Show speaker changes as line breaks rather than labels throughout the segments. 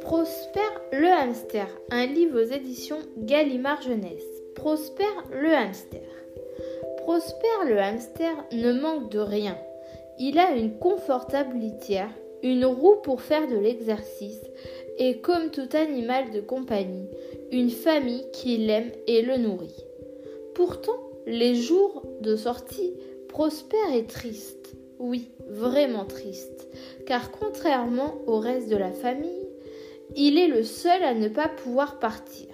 Prosper le hamster, un livre aux éditions Gallimard Jeunesse. Prosper le hamster. Prosper le hamster ne manque de rien. Il a une confortable litière, une roue pour faire de l'exercice et comme tout animal de compagnie, une famille qui l'aime et le nourrit. Pourtant, les jours de sortie, Prosper est triste. Oui, vraiment triste, car contrairement au reste de la famille, il est le seul à ne pas pouvoir partir.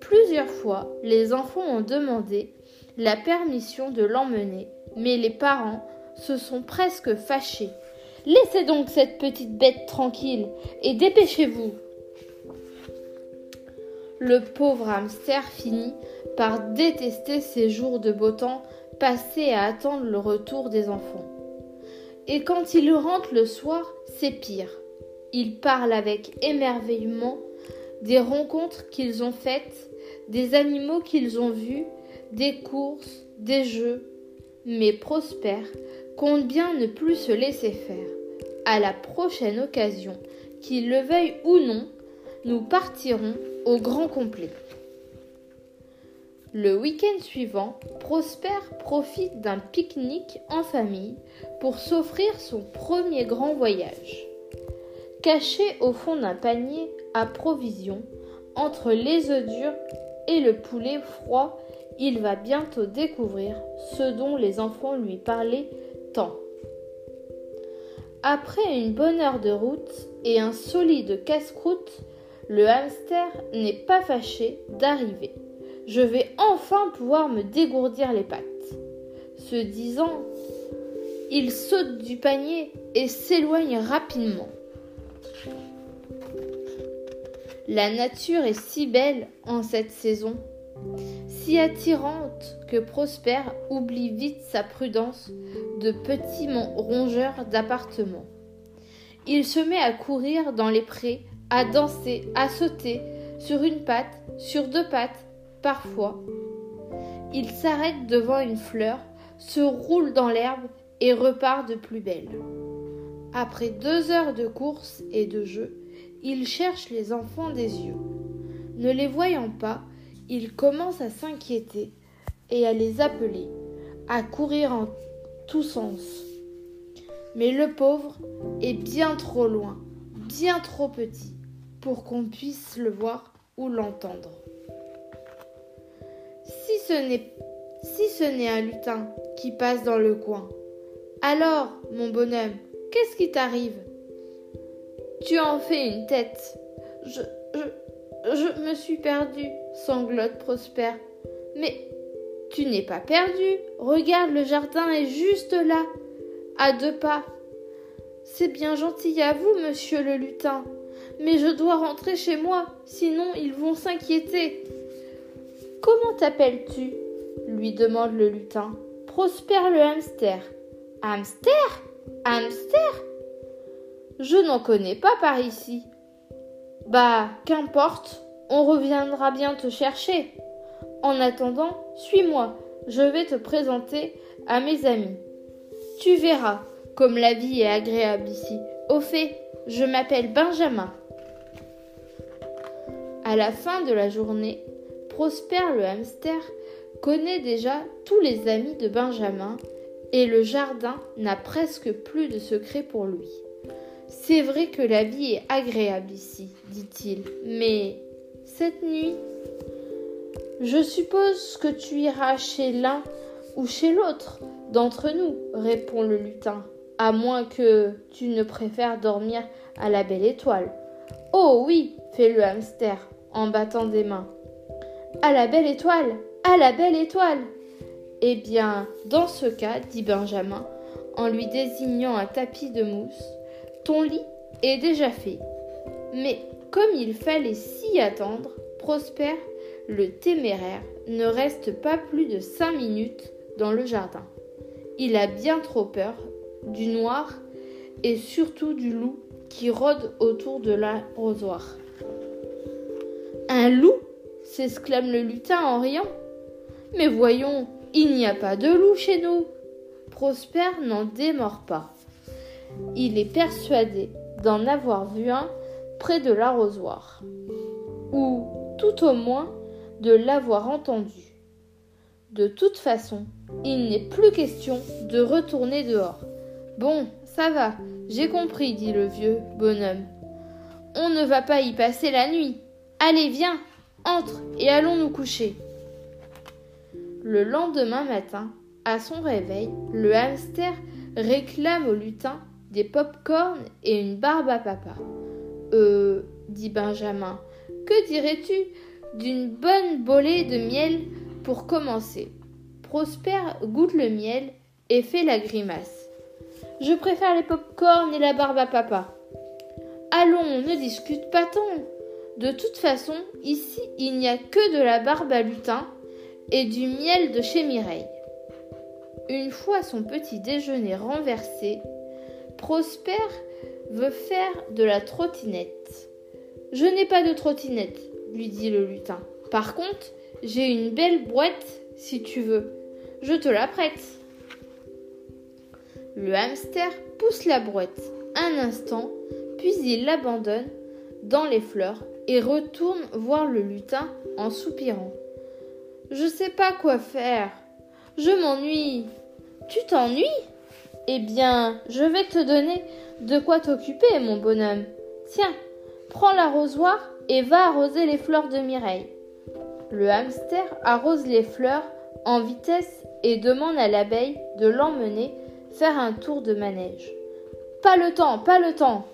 Plusieurs fois, les enfants ont demandé la permission de l'emmener, mais les parents se sont presque fâchés. Laissez donc cette petite bête tranquille et dépêchez-vous. Le pauvre hamster finit par détester ces jours de beau temps passés à attendre le retour des enfants. Et quand il rentre le soir, c'est pire. Il parle avec émerveillement des rencontres qu'ils ont faites, des animaux qu'ils ont vus, des courses, des jeux, mais Prosper compte bien ne plus se laisser faire. À la prochaine occasion, qu'il le veuille ou non, nous partirons au grand complet. Le week-end suivant, Prosper profite d'un pique-nique en famille pour s'offrir son premier grand voyage. Caché au fond d'un panier à provisions, entre les œufs durs et le poulet froid il va bientôt découvrir ce dont les enfants lui parlaient tant. Après une bonne heure de route et un solide casse-croûte, le hamster n'est pas fâché d'arriver. Je vais enfin pouvoir me dégourdir les pattes. Se disant, il saute du panier et s'éloigne rapidement. La nature est si belle en cette saison si attirante que Prosper oublie vite sa prudence de petit rongeur d'appartement. Il se met à courir dans les prés, à danser, à sauter, sur une patte, sur deux pattes, parfois. Il s'arrête devant une fleur, se roule dans l'herbe et repart de plus belle. Après deux heures de course et de jeu, il cherche les enfants des yeux. Ne les voyant pas, il commence à s'inquiéter et à les appeler, à courir en tous sens. Mais le pauvre est bien trop loin, bien trop petit, pour qu'on puisse le voir ou l'entendre. Si ce n'est un lutin qui passe dans le coin, alors, mon bonhomme, qu'est-ce qui t'arrive? Tu en fais une tête. Je, je, je me suis perdu, sanglote Prosper. Mais tu n'es pas perdu. Regarde, le jardin est juste là, à deux pas. C'est bien gentil à vous, monsieur le lutin. Mais je dois rentrer chez moi, sinon ils vont s'inquiéter. Comment t'appelles-tu? lui demande le lutin. Prosper le hamster. Hamster? Hamster? Je n'en connais pas par ici. Bah, qu'importe, on reviendra bien te chercher. En attendant, suis-moi, je vais te présenter à mes amis. Tu verras comme la vie est agréable ici. Au fait, je m'appelle Benjamin. À la fin de la journée, Prosper le hamster connaît déjà tous les amis de Benjamin et le jardin n'a presque plus de secrets pour lui. C'est vrai que la vie est agréable ici, dit-il, mais cette nuit, je suppose que tu iras chez l'un ou chez l'autre d'entre nous, répond le lutin, à moins que tu ne préfères dormir à la belle étoile. Oh oui, fait le hamster en battant des mains. À la belle étoile, à la belle étoile. Eh bien, dans ce cas, dit Benjamin, en lui désignant un tapis de mousse, ton lit est déjà fait. Mais comme il fallait s'y attendre, Prosper, le téméraire, ne reste pas plus de cinq minutes dans le jardin. Il a bien trop peur du noir et surtout du loup qui rôde autour de l'arrosoir. Un loup s'exclame le lutin en riant. Mais voyons, il n'y a pas de loup chez nous. Prosper n'en démord pas. il est persuadé d'en avoir vu un près de l'arrosoir, ou tout au moins de l'avoir entendu. De toute façon, il n'est plus question de retourner dehors. Bon, ça va, j'ai compris, dit le vieux bonhomme. On ne va pas y passer la nuit. Allez, viens, entre et allons nous coucher. Le lendemain matin, à son réveil, le hamster réclame au lutin des pop-corn et une barbe à papa. Euh, dit Benjamin, que dirais-tu d'une bonne bolée de miel pour commencer? Prosper goûte le miel et fait la grimace. Je préfère les pop-corn et la barbe à papa. Allons, ne discute pas tant. De toute façon, ici, il n'y a que de la barbe à lutin et du miel de chez Mireille. Une fois son petit déjeuner renversé, Prosper veut faire de la trottinette. Je n'ai pas de trottinette, lui dit le lutin. Par contre, j'ai une belle boîte si tu veux. Je te la prête. Le hamster pousse la boîte un instant, puis il l'abandonne dans les fleurs et retourne voir le lutin en soupirant. Je sais pas quoi faire. Je m'ennuie. Tu t'ennuies? Eh bien, je vais te donner de quoi t'occuper, mon bonhomme. Tiens, prends l'arrosoir et va arroser les fleurs de Mireille. Le hamster arrose les fleurs en vitesse et demande à l'abeille de l'emmener faire un tour de manège. Pas le temps, pas le temps.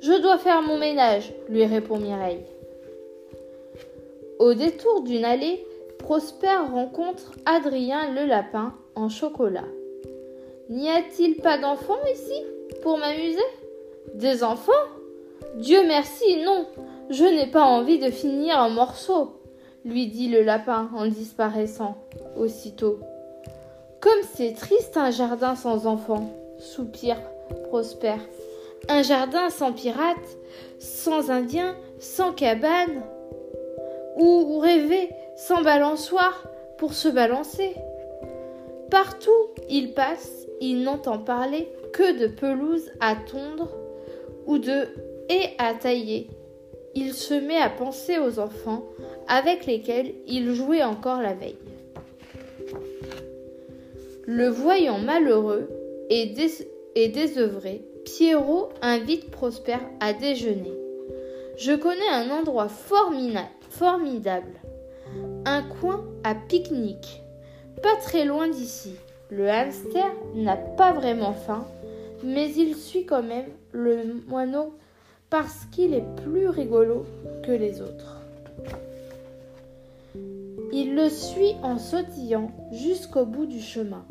Je dois faire mon ménage, lui répond Mireille. Au détour d'une allée, Prosper rencontre Adrien le lapin en chocolat. N'y a-t-il pas d'enfants ici pour m'amuser? Des enfants? Dieu merci, non. Je n'ai pas envie de finir en morceaux, lui dit le lapin en disparaissant aussitôt. Comme c'est triste un jardin sans enfants, soupire Prosper. Un jardin sans pirates, sans indiens, sans cabane. Ou rêver sans balançoire pour se balancer. Partout il passe, il n'entend parler que de pelouse à tondre ou de haies à tailler. Il se met à penser aux enfants avec lesquels il jouait encore la veille. Le voyant malheureux et, désœuvré, Pierrot invite Prosper à déjeuner. Je connais un endroit formidable un coin à pique-nique, pas très loin d'ici. Le hamster n'a pas vraiment faim, mais il suit quand même le moineau parce qu'il est plus rigolo que les autres. Il le suit en sautillant jusqu'au bout du chemin.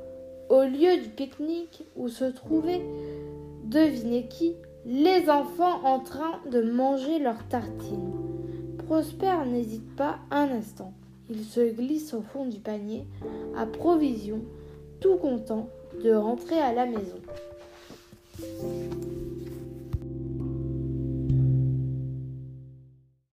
Au lieu du pique-nique où se trouvait, devinez qui, les enfants en train de manger leurs tartines. Prosper n'hésite pas un instant. Il se glisse au fond du panier à provisions, tout content de rentrer à la maison.